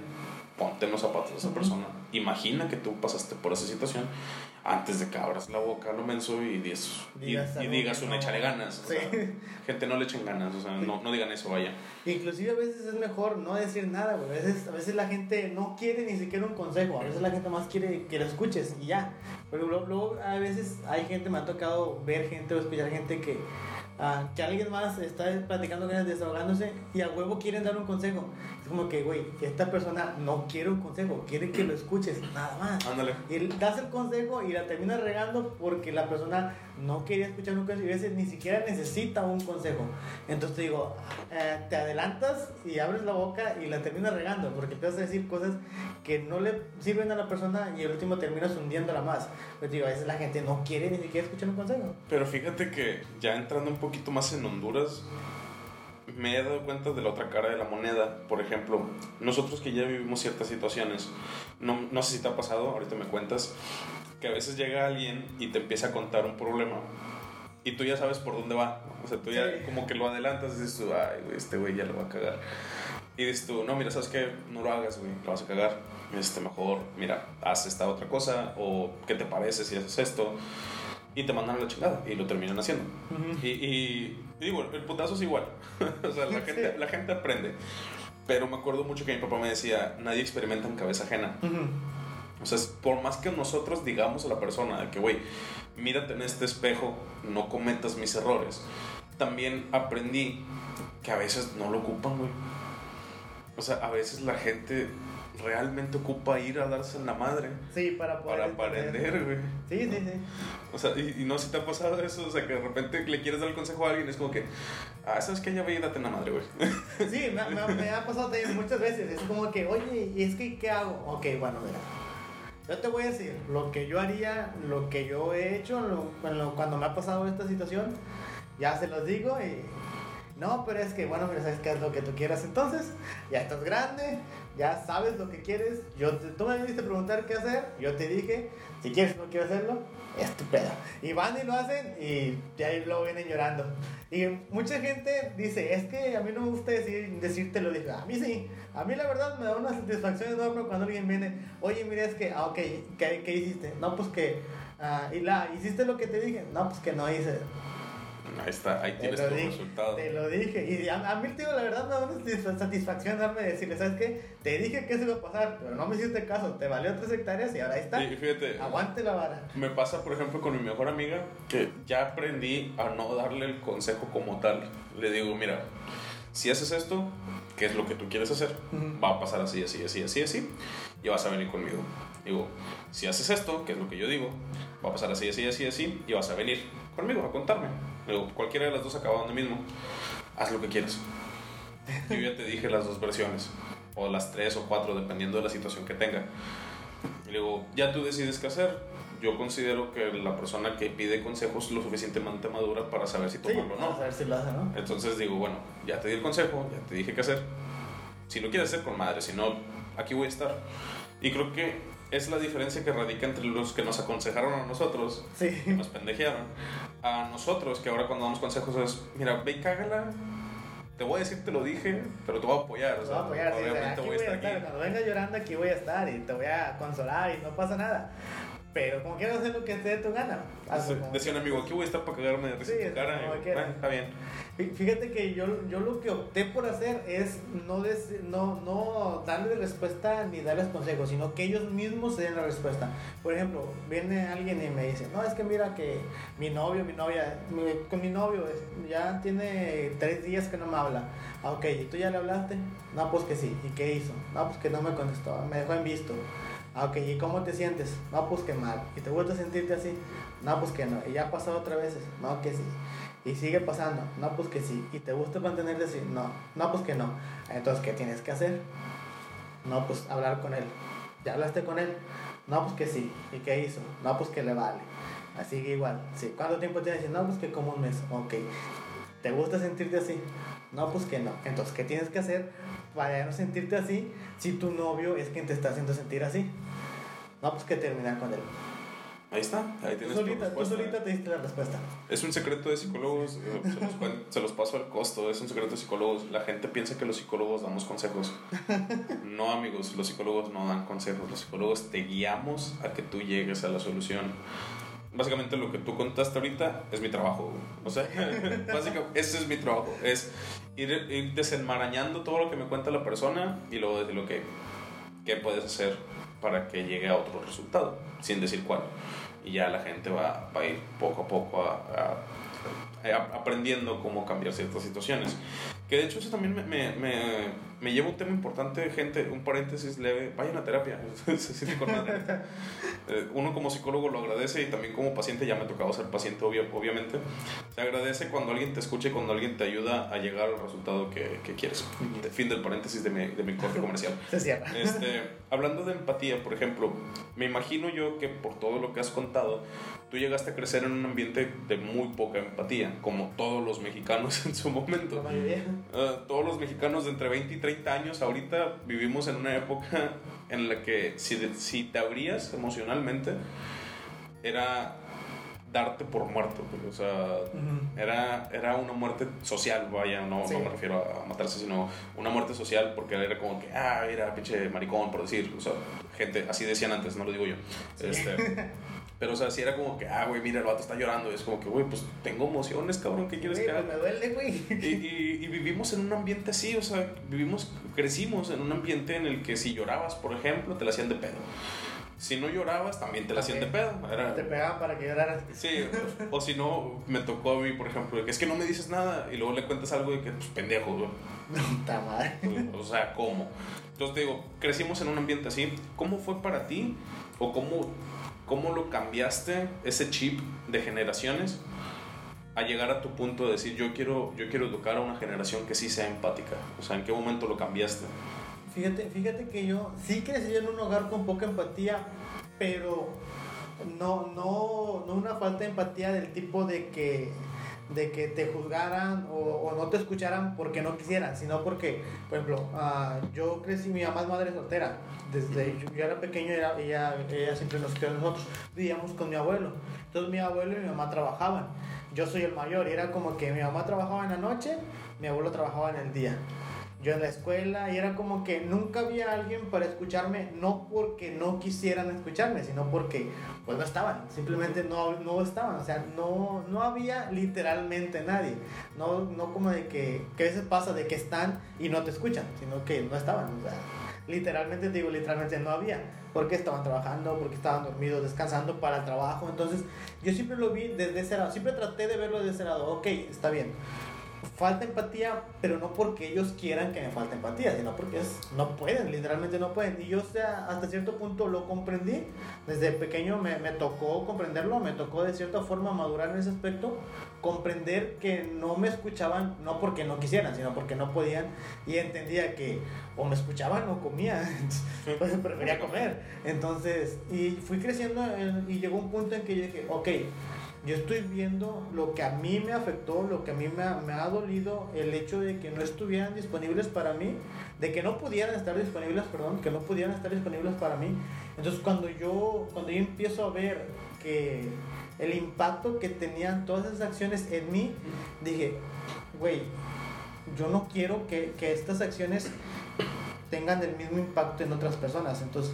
ponte en los zapatos de esa persona, imagina que tú pasaste por esa situación antes de que abras la boca, lo menso y digas, y, Digas y algo digas un no- échale ganas. o Sí. sea, gente, no le echen ganas, o sea, no, no digan eso, vaya. Inclusive a veces es mejor no decir nada, güey. A veces, a veces la gente no quiere ni siquiera un consejo. A veces la gente más quiere que lo escuches y ya. Pero luego, luego a veces hay gente, me ha tocado ver gente o escuchar gente que, que alguien más está platicando con ellos, desahogándose y a huevo quieren dar un consejo. Como que, güey, esta persona no quiere un consejo, quiere que lo escuches, nada más. Ándale. Y das el consejo y la terminas regando porque la persona no quería escuchar un consejo y a veces ni siquiera necesita un consejo. Entonces te digo, eh, te adelantas y abres la boca y la terminas regando porque te vas a decir cosas que no le sirven a la persona y al último terminas hundiéndola más. Te digo, a veces la gente no quiere ni siquiera escuchar un consejo. Pero fíjate que ya entrando un poquito más en Honduras, me he dado cuenta de la otra cara de la moneda. Por ejemplo, nosotros que ya vivimos ciertas situaciones, no, no sé si te ha pasado, ahorita me cuentas, que a veces llega alguien y te empieza a contar un problema y tú ya sabes por dónde va. O sea, tú ya Sí. como que lo adelantas y dices tú, ay, güey, este güey ya lo va a cagar. Y dices tú, no, mira, ¿sabes qué? No lo hagas, güey, lo vas a cagar. Este, mejor, mira, haz esta otra cosa, o ¿qué te parece si haces esto? Y te mandan a la chingada, y lo terminan haciendo. Ujú. Y, y, y digo, el putazo es igual. o sea, la Sí. gente, la gente aprende. Pero me acuerdo mucho que mi papá me decía, nadie experimenta en cabeza ajena. Ujú. O sea, por más que nosotros digamos a la persona que, güey, mírate en este espejo, no cometas mis errores, también aprendí que a veces no lo ocupan, güey. O sea, a veces la gente realmente ocupa ir a darse en la madre Sí, para poder. para aprender, güey. Sí, sí, sí. O sea, y, y no si te ha pasado eso, o sea, que de repente le quieres dar el consejo a alguien es como que, ah, sabes que ya ve y date en la madre, güey. Sí, me, me- me ha pasado también muchas veces. Es como que, oye, ¿y es que qué hago? Ok, bueno, mira. Yo te voy a decir lo que yo haría, lo que yo he hecho lo- cuando, cuando me ha pasado esta situación. Ya se los digo y. No, pero es que, bueno, mira, sabes qué es lo que tú quieras entonces. Ya estás grande, ya sabes lo que quieres. Yo te- tú me viniste a preguntar qué hacer. Yo te dije, si quieres no quiero hacerlo, es. Y van y lo hacen y ahí luego vienen llorando. Y mucha gente dice, es que a mí no me gusta decir, decirte lo dije. A mí sí. A mí la verdad me da una satisfacción enorme cuando alguien viene, oye, mira, es que, ah, ok, ¿qué, qué hiciste? No, pues que, ah, y la, ¿hiciste lo que te dije? No, pues que no hice. Ahí está, ahí tienes tu resultado. Te lo dije. Y a, a mí, tío, la verdad me da una satisfa- satisfacción darme decirle, ¿sabes qué? Te dije que eso iba a pasar, pero no me hiciste caso. Te valió tres hectáreas y ahora ahí está. Y fíjate, Aguante la vara. me pasa, por ejemplo, con mi mejor amiga, que ya aprendí a no darle el consejo como tal. Le digo, mira, si haces esto, ¿qué es lo que tú quieres hacer? Va a pasar así, así, así, así, así, y vas a venir conmigo. Digo, si haces esto, que es lo que yo digo, va a pasar así, así, así, así, y vas a venir conmigo a contarme. Digo, cualquiera de las dos acaba donde mismo. Haz lo que quieras. Yo ya te dije las dos versiones, o las tres o cuatro, dependiendo de la situación que tenga. Y luego, ya tú decides qué hacer. Yo considero que la persona que pide consejos es lo suficientemente madura para saber si Sí, tomarlo o no. ver si lo hace, ¿no? Entonces digo, bueno, ya te di el consejo, ya te dije qué hacer. Si lo quieres hacer con madre, si no, aquí voy a estar. Y creo que es la diferencia que radica entre los que nos aconsejaron a nosotros, que Sí. nos pendejearon, a nosotros que ahora cuando damos consejos es, mira, ve y cágala. Te voy a decir, te lo dije, pero te voy a apoyar. o Te sea, voy a apoyar, sí, o sea, obviamente aquí voy voy a a estar estar, aquí. cuando venga llorando aquí voy a estar y te voy a consolar y no pasa nada. Pero como quieras hacer lo que te dé tu gana. como Decía un amigo, aquí voy a estar para cagarme de risa Sí, en tu cara. como Y yo, quieras. "Bueno, está bien. Fí- Fíjate que yo, yo lo que opté por hacer es no, des- no, no darle respuesta ni darles consejos, sino que ellos mismos se den la respuesta. Por ejemplo, viene alguien y me dice, no, es que mira que mi novio, mi novia, mi- con mi novio ya tiene tres días que no me habla. Ah, ok, ¿y tú ya le hablaste? No, pues que sí. ¿Y qué hizo? No, pues que no me contestó, me dejó en visto. Ah, ok, ¿y cómo te sientes? No, pues que mal. ¿Y te gusta sentirte así? No, pues que no. ¿Y ya ha pasado otra veces? No, que sí. Y sigue pasando. No, pues que sí. ¿Y te gusta mantenerte así? No. No, pues que no. Entonces, ¿qué tienes que hacer? No, pues hablar con él. ¿Ya hablaste con él? No, pues que sí. ¿Y qué hizo? No, pues que le vale. Así que igual. ¿Cuánto tiempo tienes? No, pues que como un mes. Ok. ¿Te gusta sentirte así? No, pues que no. Entonces, ¿qué tienes que hacer para no sentirte así si tu novio es quien te está haciendo sentir así? No, pues que terminar con él. Ahí está, ahí Tú tienes tu solita, tú solita te diste la respuesta. Es un secreto de psicólogos, eh, se los, se los paso al costo, es un secreto de psicólogos. La gente piensa que los psicólogos damos consejos. No, amigos, los psicólogos no dan consejos, los psicólogos te guiamos a que tú llegues a la solución. Básicamente lo que tú contaste ahorita es mi trabajo. güey. O sea, básicamente ese es mi trabajo. Es ir, ir desenmarañando todo lo que me cuenta la persona y luego decir, ok, ¿qué puedes hacer para que llegue a otro resultado? Sin decir cuál. Y ya la gente va, va a ir poco a poco a, a- a- aprendiendo cómo cambiar ciertas situaciones. Que de hecho eso también me, me, me, me lleva a un tema importante, gente, un paréntesis leve, vayan a terapia. Se. Eh, Uno como psicólogo lo agradece y también como paciente, ya me ha tocado ser paciente obvio, obviamente, se agradece cuando alguien te escucha y cuando alguien te ayuda a llegar al resultado que, que quieres. Fin del paréntesis de mi, de mi corte comercial. Se cierra. Este, hablando de empatía, por ejemplo, me imagino yo que por todo lo que has contado, tú llegaste a crecer en un ambiente de muy poca empatía, como todos los mexicanos en su La momento. mayoría. Eh, todos los mexicanos de entre 20 y 30 años, ahorita vivimos en una época en la que si, si te abrías emocionalmente, era darte por muerto. O sea, era, era una muerte social, vaya, no, Sí. no me refiero a matarse, sino una muerte social porque era como que, ah, era pinche maricón, por decir. O sea, gente, así decían antes, no lo digo yo. Este, pero, o sea, sí era como que, ah, güey, mira, el vato está llorando. Y es como que, güey, pues tengo emociones, cabrón, ¿qué quieres Güey, que pues haga? me duele, güey. Y, y- y vivimos en un ambiente así, o sea, vivimos, crecimos en un ambiente en el que si llorabas, por ejemplo, te la hacían de pedo. Si no llorabas, también te la hacían de pedo. Era, Te pegaban para que lloraras. Sí, o, o si no, me tocó a mí, por ejemplo, que es que no me dices nada y luego le cuentas algo de que, pues, pendejo, güey. Puta madre. O sea, ¿cómo? Entonces te digo, crecimos en un ambiente así. ¿Cómo fue para ti? ¿O cómo, cómo lo cambiaste, ese chip de generaciones, a llegar a tu punto de decir, yo quiero, yo quiero educar a una generación que sí sea empática? O sea, ¿en qué momento lo cambiaste? Fíjate, fíjate que yo sí crecí en un hogar con poca empatía, pero no, no, no una falta de empatía del tipo de que, de que te juzgaran o, no te escucharan porque no quisieran, sino porque, por ejemplo, ah, yo crecí, mi mamá es madre soltera, desde yo, yo era pequeño, era, ella, ella siempre nos crió a nosotros, vivíamos con mi abuelo, entonces mi abuelo y mi mamá trabajaban, yo soy el mayor, y era como que mi mamá trabajaba en la noche, mi abuelo trabajaba en el día yo en la escuela y era como que nunca había alguien para escucharme, no porque no quisieran escucharme, sino porque pues no estaban, simplemente no, no estaban, o sea, no, no había literalmente nadie, no, no como de que, que a veces pasa de que están y no te escuchan, sino que no estaban, o sea, literalmente te digo, literalmente no había, porque estaban trabajando, porque estaban dormidos, descansando para el trabajo, entonces yo siempre lo vi desde ese lado, siempre traté de verlo desde ese lado, ok, está bien, falta empatía, pero no porque ellos quieran que me falte empatía, sino porque es, no pueden, literalmente no pueden. Y yo, o sea, hasta cierto punto lo comprendí. Desde pequeño me, me tocó comprenderlo, me tocó de cierta forma madurar en ese aspecto, comprender que no me escuchaban, no porque no quisieran, sino porque no podían. Y entendía que o me escuchaban o comía, pues prefería comer. Entonces, y fui creciendo en- y llegó un punto en que yo dije, ok, yo estoy viendo lo que a mí me afectó, lo que a mí me ha, dolido, el hecho de que no estuvieran disponibles para mí, de que no pudieran estar disponibles, perdón, que no pudieran estar disponibles para mí. Entonces cuando yo, cuando yo empiezo a ver que el impacto que tenían todas esas acciones en mí, dije, güey, yo no quiero que, que estas acciones tengan el mismo impacto en otras personas. Entonces,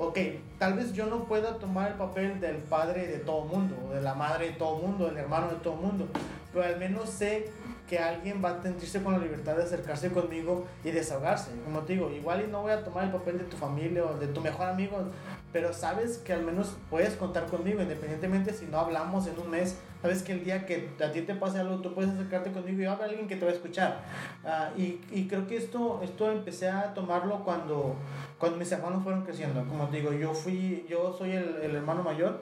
ok, tal vez yo no pueda tomar el papel del padre de todo mundo, de la madre de todo mundo, del hermano de todo mundo, pero al menos sé que alguien va a sentirse con la libertad de acercarse conmigo y desahogarse. Como te digo, igual y no voy a tomar el papel de tu familia o de tu mejor amigo, pero sabes que al menos puedes contar conmigo, independientemente si no hablamos en un mes, sabes que el día que a ti te pase algo, tú puedes acercarte conmigo y va a alguien que te va a escuchar. Ah, y, y creo que esto, esto empecé a tomarlo cuando, cuando mis hermanos fueron creciendo. Como te digo, yo fui, yo soy el, el hermano mayor,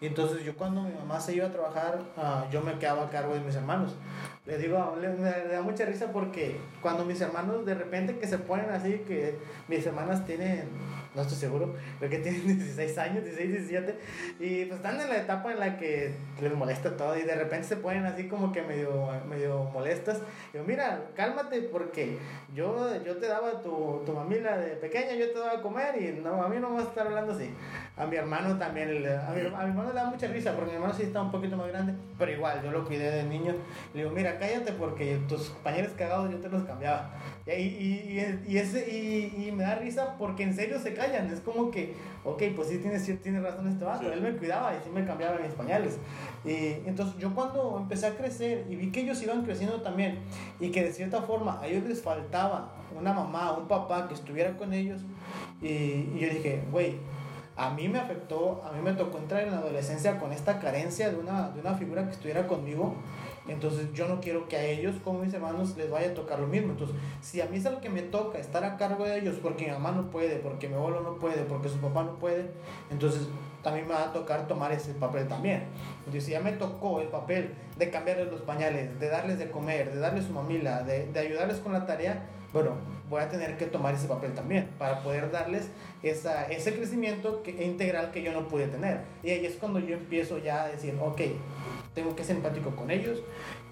y entonces yo cuando mi mamá se iba a trabajar, ah, yo me quedaba a cargo de mis hermanos. Le digo, le, me da mucha risa porque cuando mis hermanos de repente que se ponen así, que mis hermanas tienen, no estoy seguro, creo que tienen 16 años, 16, 17, y pues están en la etapa en la que les molesta todo y de repente se ponen así como que medio, medio molestas. Digo, mira, cálmate porque yo, yo te daba tu, tu mamila de pequeña, yo te daba a comer y no, a mí no me vas a estar hablando así. A mi hermano también, a mi, a mi hermano le da mucha risa porque mi hermano sí está un poquito más grande, pero igual, yo lo cuidé de niño. Le digo, mira, cállate porque tus compañeros cagados yo te los cambiaba. Y, y, y, y ese, y, y me da risa porque en serio se callan. Es como que, ok, pues sí tiene, sí tiene razón este vato. Sí. Él me cuidaba y sí me cambiaba mis pañales. Y entonces yo cuando empecé a crecer y vi que ellos iban creciendo también y que de cierta forma a ellos les faltaba una mamá, un papá que estuviera con ellos. Y, y yo dije, güey, a mí me afectó, a mí me tocó entrar en la adolescencia con esta carencia de una, de una figura que estuviera conmigo. Entonces yo no quiero que a ellos, como mis hermanos, les vaya a tocar lo mismo. Entonces, si a mí es algo que me toca estar a cargo de ellos porque mi mamá no puede, porque mi abuelo no puede, porque su papá no puede, entonces también me va a tocar tomar ese papel también. Entonces, si ya me tocó el papel de cambiarles los pañales, de darles de comer, de darles su mamila, de, de ayudarles con la tarea, bueno, voy a tener que tomar ese papel también para poder darles esa, ese crecimiento que, integral que yo no pude tener. Y ahí es cuando yo empiezo ya a decir, ok, tengo que ser empático con ellos.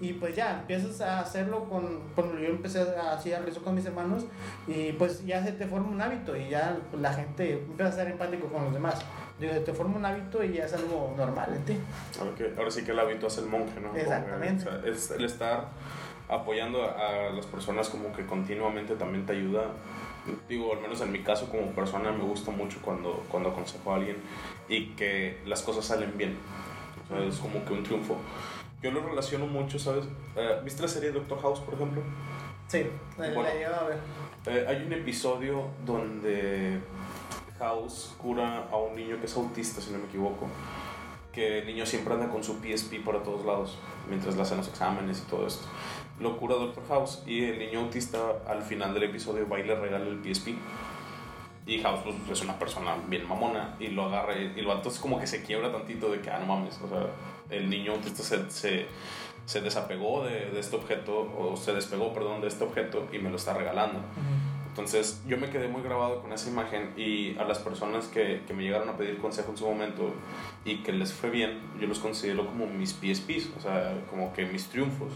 Y pues ya empiezas a hacerlo con, cuando yo empecé a hacer eso con mis hermanos y pues ya se te forma un hábito y ya la gente empieza a ser empático con los demás. Digo, te forma un hábito y ya es algo normal en ti. ahora sí que el hábito hace el monje, ¿no? Exactamente. es el estar apoyando a, las personas como que continuamente también te ayuda. Digo, al menos en mi caso como persona me gusta mucho cuando, cuando aconsejo a alguien y que las cosas salen bien. O sea, es como que un triunfo. Yo lo relaciono mucho, ¿sabes? Eh, ¿Viste la serie Doctor House, por ejemplo? Sí, la, a ver. Eh, hay un episodio donde House cura a un niño que es autista, si no me equivoco. Que el niño siempre anda con su PSP para todos lados, mientras le hacen los exámenes y todo esto. Lo cura Doctor House y el niño autista al final del episodio va y le regala el PSP. Y House pues, es una persona bien mamona y lo agarra y lo entonces como que se quiebra tantito de que, ah, no mames, o sea, el niño autista se, se, se desapegó de, de, este objeto o se despegó, perdón, de este objeto y me lo está regalando. Entonces yo me quedé muy grabado con esa imagen y a las personas que, que, me llegaron a pedir consejo en su momento y que les fue bien, yo los considero como mis PSPs, o sea, como que mis triunfos.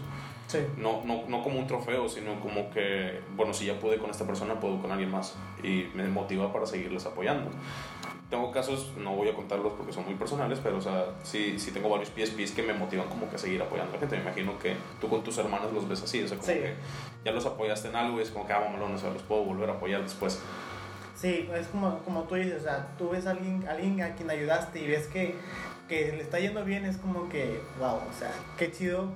Sí. No, no, no como un trofeo, sino como que, bueno, si ya pude con esta persona, puedo con alguien más. Y me motiva para seguirles apoyando tengo casos, no voy a contarlos porque son muy personales, pero o sea, sí, sí tengo varios PSPs que me motivan como que a seguir apoyando a la gente. Me imagino que tú con tus hermanos los ves así, o sea, como que ya los apoyaste en algo y es como que, ah, no sé, los puedo volver a apoyar después. Sí, es como, como tú dices, o sea, tú ves a alguien, alguien a quien ayudaste y ves que, que le está yendo bien, es como que, wow, o sea, qué chido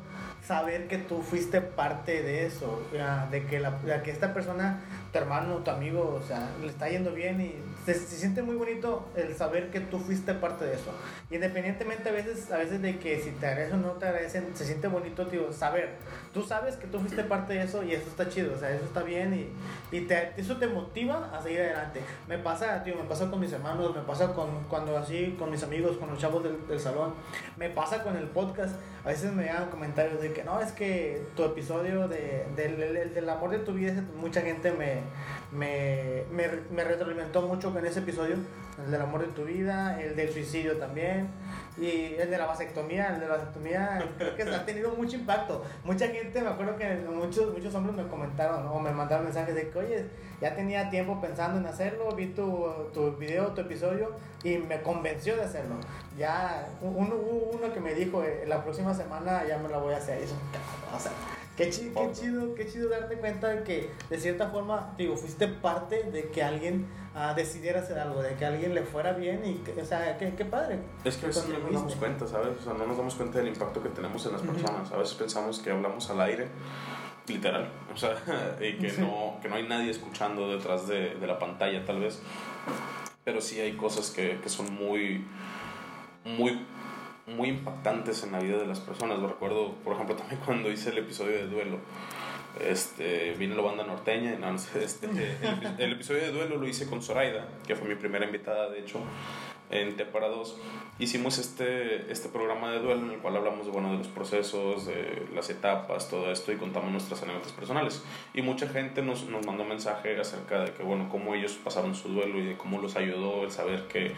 saber que tú fuiste parte de eso, de que, la, que esta persona tu hermano, tu amigo, o sea, le está yendo bien y se, siente muy bonito el saber que tú fuiste parte de eso. Independientemente a veces, a veces de que si te agradecen o no te agradecen, se siente bonito, tío, saber. Tú sabes que tú fuiste parte de eso y eso está chido, o sea, eso está bien y, y te, eso te motiva a seguir adelante. Me pasa, tío, me pasa con mis hermanos, me pasa con, cuando así, con mis amigos, con los chavos del, del salón, me pasa con el podcast. A veces me llegan comentarios de que no, es que tu episodio de, del amor de tu vida, mucha gente me me, me, retroalimentó mucho con ese episodio, el del amor de tu vida, el del suicidio también, y el de la vasectomía, el de la vasectomía creo que ha tenido mucho impacto. Mucha gente, me acuerdo que muchos, muchos hombres me comentaron o me mandaron mensajes de que, oye, ya tenía tiempo pensando en hacerlo, vi tu, tu video, tu episodio y me convenció de hacerlo. Ya uno, uno que me dijo, eh, la próxima semana ya me la voy a hacer. Eso, o sea, Qué chido, qué chido, qué chido darte cuenta de que de cierta forma, digo, fuiste parte de que alguien uh, decidiera hacer algo, de que a alguien le fuera bien y, que, o sea, qué, qué padre. Es que a veces no nos damos cuenta, ¿sabes? O sea, no nos damos cuenta del impacto que tenemos en las personas. A veces pensamos que hablamos al aire, literal, o sea, y que, no, que no hay nadie escuchando detrás de, de la pantalla, tal vez. Pero sí hay cosas que, que son muy, muy muy impactantes en la vida de las personas. Lo recuerdo, por ejemplo, también cuando hice el episodio de duelo. Este, vino la banda norteña, no, este, el, episodio de duelo lo hice con Zoraida, que fue mi primera invitada, de hecho, en T para dos. Hicimos este, este programa de duelo en el cual hablamos bueno, de los procesos, de las etapas, todo esto y contamos nuestras anécdotas personales. Y mucha gente nos, nos mandó mensaje acerca de que, bueno, cómo ellos pasaron su duelo y de cómo los ayudó el saber que,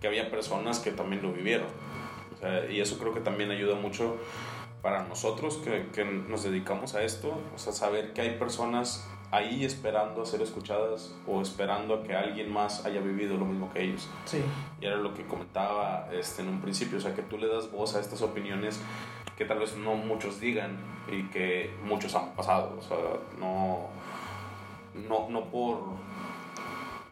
que había personas que también lo vivieron y eso creo que también ayuda mucho para nosotros que, que, nos dedicamos a esto, o sea, saber que hay personas ahí esperando a ser escuchadas o esperando a que alguien más haya vivido lo mismo que ellos. Sí. Y era lo que comentaba este, en un principio, o sea, que tú le das voz a estas opiniones que tal vez no muchos digan y que muchos han pasado, o sea, no, no, no por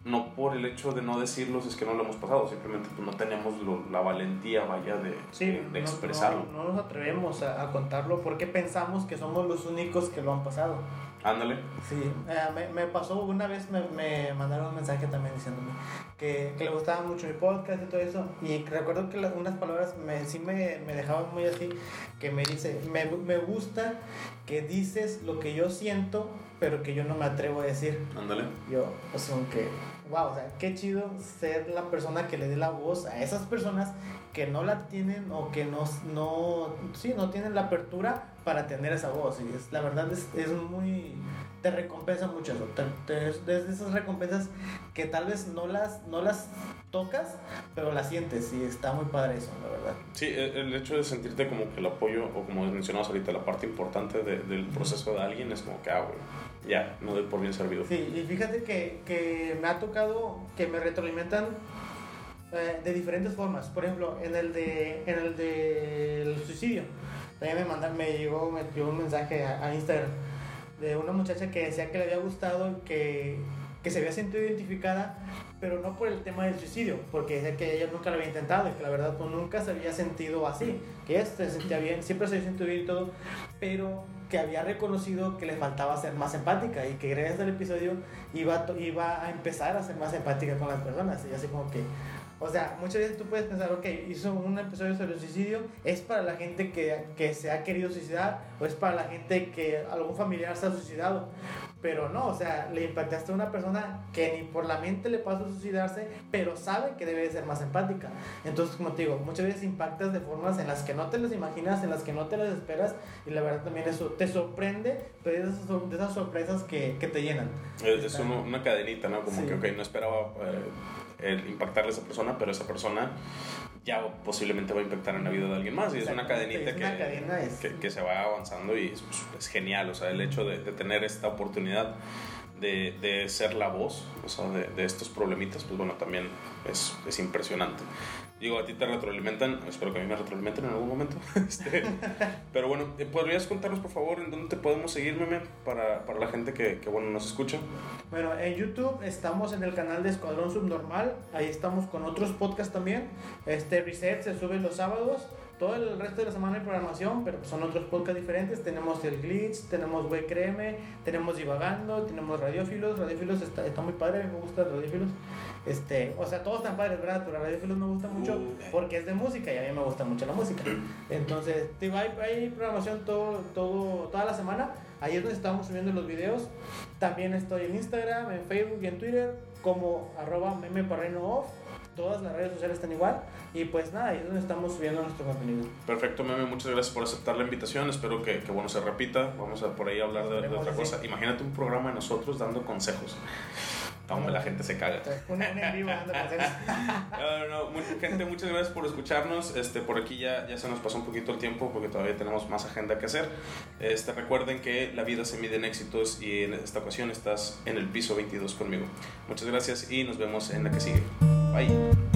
no por el hecho de no decirlos es que no lo hemos pasado, simplemente pues, no tenemos la valentía, vaya, de, de, expresarlo. No, nos atrevemos a, contarlo porque pensamos que somos los únicos que lo han pasado. Ándale. Sí, eh, me, me, pasó una vez, me, me, mandaron un mensaje también diciéndome que, que, le gustaba mucho mi podcast y todo eso. Y recuerdo que unas palabras me, sí me, me dejaban muy así, que me dice, me, me gusta que dices lo que yo siento, pero que yo no me atrevo a decir. Ándale. Yo, pues que wow, o sea, qué chido ser la persona que le dé la voz a esas personas que no la tienen o que no, no, sí, no tienen la apertura para tener esa voz. Y es, la verdad es, es muy, te recompensa mucho eso. desde esas recompensas que tal vez no las, no las tocas, pero las sientes y está muy padre eso, la verdad. Sí, el, hecho de sentirte como que el apoyo, o como mencionabas ahorita, la parte importante del proceso de alguien es como que, ah, ya, no doy por bien servido. Sí, y fíjate que, que me ha tocado que me retroalimentan eh, de diferentes formas. Por ejemplo, en el de en el de suicidio, también me mandan, me llegó, me llegó un mensaje a, Instagram de una muchacha que decía que le había gustado, que, que se había sentido identificada, pero no por el tema del suicidio, porque decía que ella nunca lo había intentado y que la verdad pues nunca se había sentido así, que ella se sentía bien, siempre se había sentido bien y todo, pero que había reconocido que le faltaba ser más empática y que gracias al episodio iba, iba a empezar a ser más empática con las personas. Y así como que o sea, muchas veces tú puedes pensar, ok, hizo un episodio sobre el suicidio, es para la gente que, que se ha querido suicidar o es para la gente que algún familiar se ha suicidado. Pero no, o sea, le impactaste a una persona que ni por la mente le pasó a suicidarse, pero sabe que debe ser más empática. Entonces, como te digo, muchas veces impactas de formas en las que no te las imaginas, en las que no te las esperas, y la verdad también eso te sorprende, pero es de esas, sorpresas que, que te llenan. Es, una cadenita, ¿no? Como que, ok, no esperaba... Eh, el impactarle a esa persona, pero esa persona ya posiblemente va a impactar en la vida de alguien más. Y es una cadenita que, que, se va avanzando y es, es, genial. O sea, el hecho de, de tener esta oportunidad de, de, ser la voz o sea, de, de, estos problemitas, pues bueno, también es, es impresionante. Digo, a ti te retroalimentan, espero que a mí me retroalimenten en algún momento. este, pero bueno, eh, ¿podrías contarnos por favor en dónde te podemos seguir, meme, para, para la gente que, que, bueno, nos escucha? Bueno, en YouTube estamos en el canal de Escuadrón Subnormal, ahí estamos con otros podcasts también. Este Reset se sube los sábados todo el resto de la semana hay programación, pero son otros podcasts diferentes. Tenemos el Glitch, tenemos Güey Creme, tenemos Divagando, tenemos Radiófilos. Radiófilos está, está muy padre, a mí me gusta Radiófilos. Este, o sea, todos están padres, ¿verdad? Pero Radiófilos me gusta mucho porque es de música y a mí me gusta mucho la música. Entonces, digo, hay, hay programación todo, todo, toda la semana. Ahí es donde estamos subiendo los videos. También estoy en Instagram, en Facebook y en Twitter como arroba memeparreno todas las redes sociales están igual. Y pues nada, ahí es donde estamos subiendo nuestro contenido. Perfecto, Meme, muchas gracias por aceptar la invitación. Espero que, que bueno, se repita. Vamos a por ahí hablar de, otra cosa. Imagínate un programa de nosotros dando consejos. Hombre, la gente se caga. Un en vivo no, no, gente, muchas gracias por escucharnos. Este, por aquí ya, ya se nos pasó un poquito el tiempo porque todavía tenemos más agenda que hacer. Este, recuerden que la vida se mide en éxitos y en esta ocasión estás en el piso 22 conmigo. Muchas gracias y nos vemos en la que sigue. は。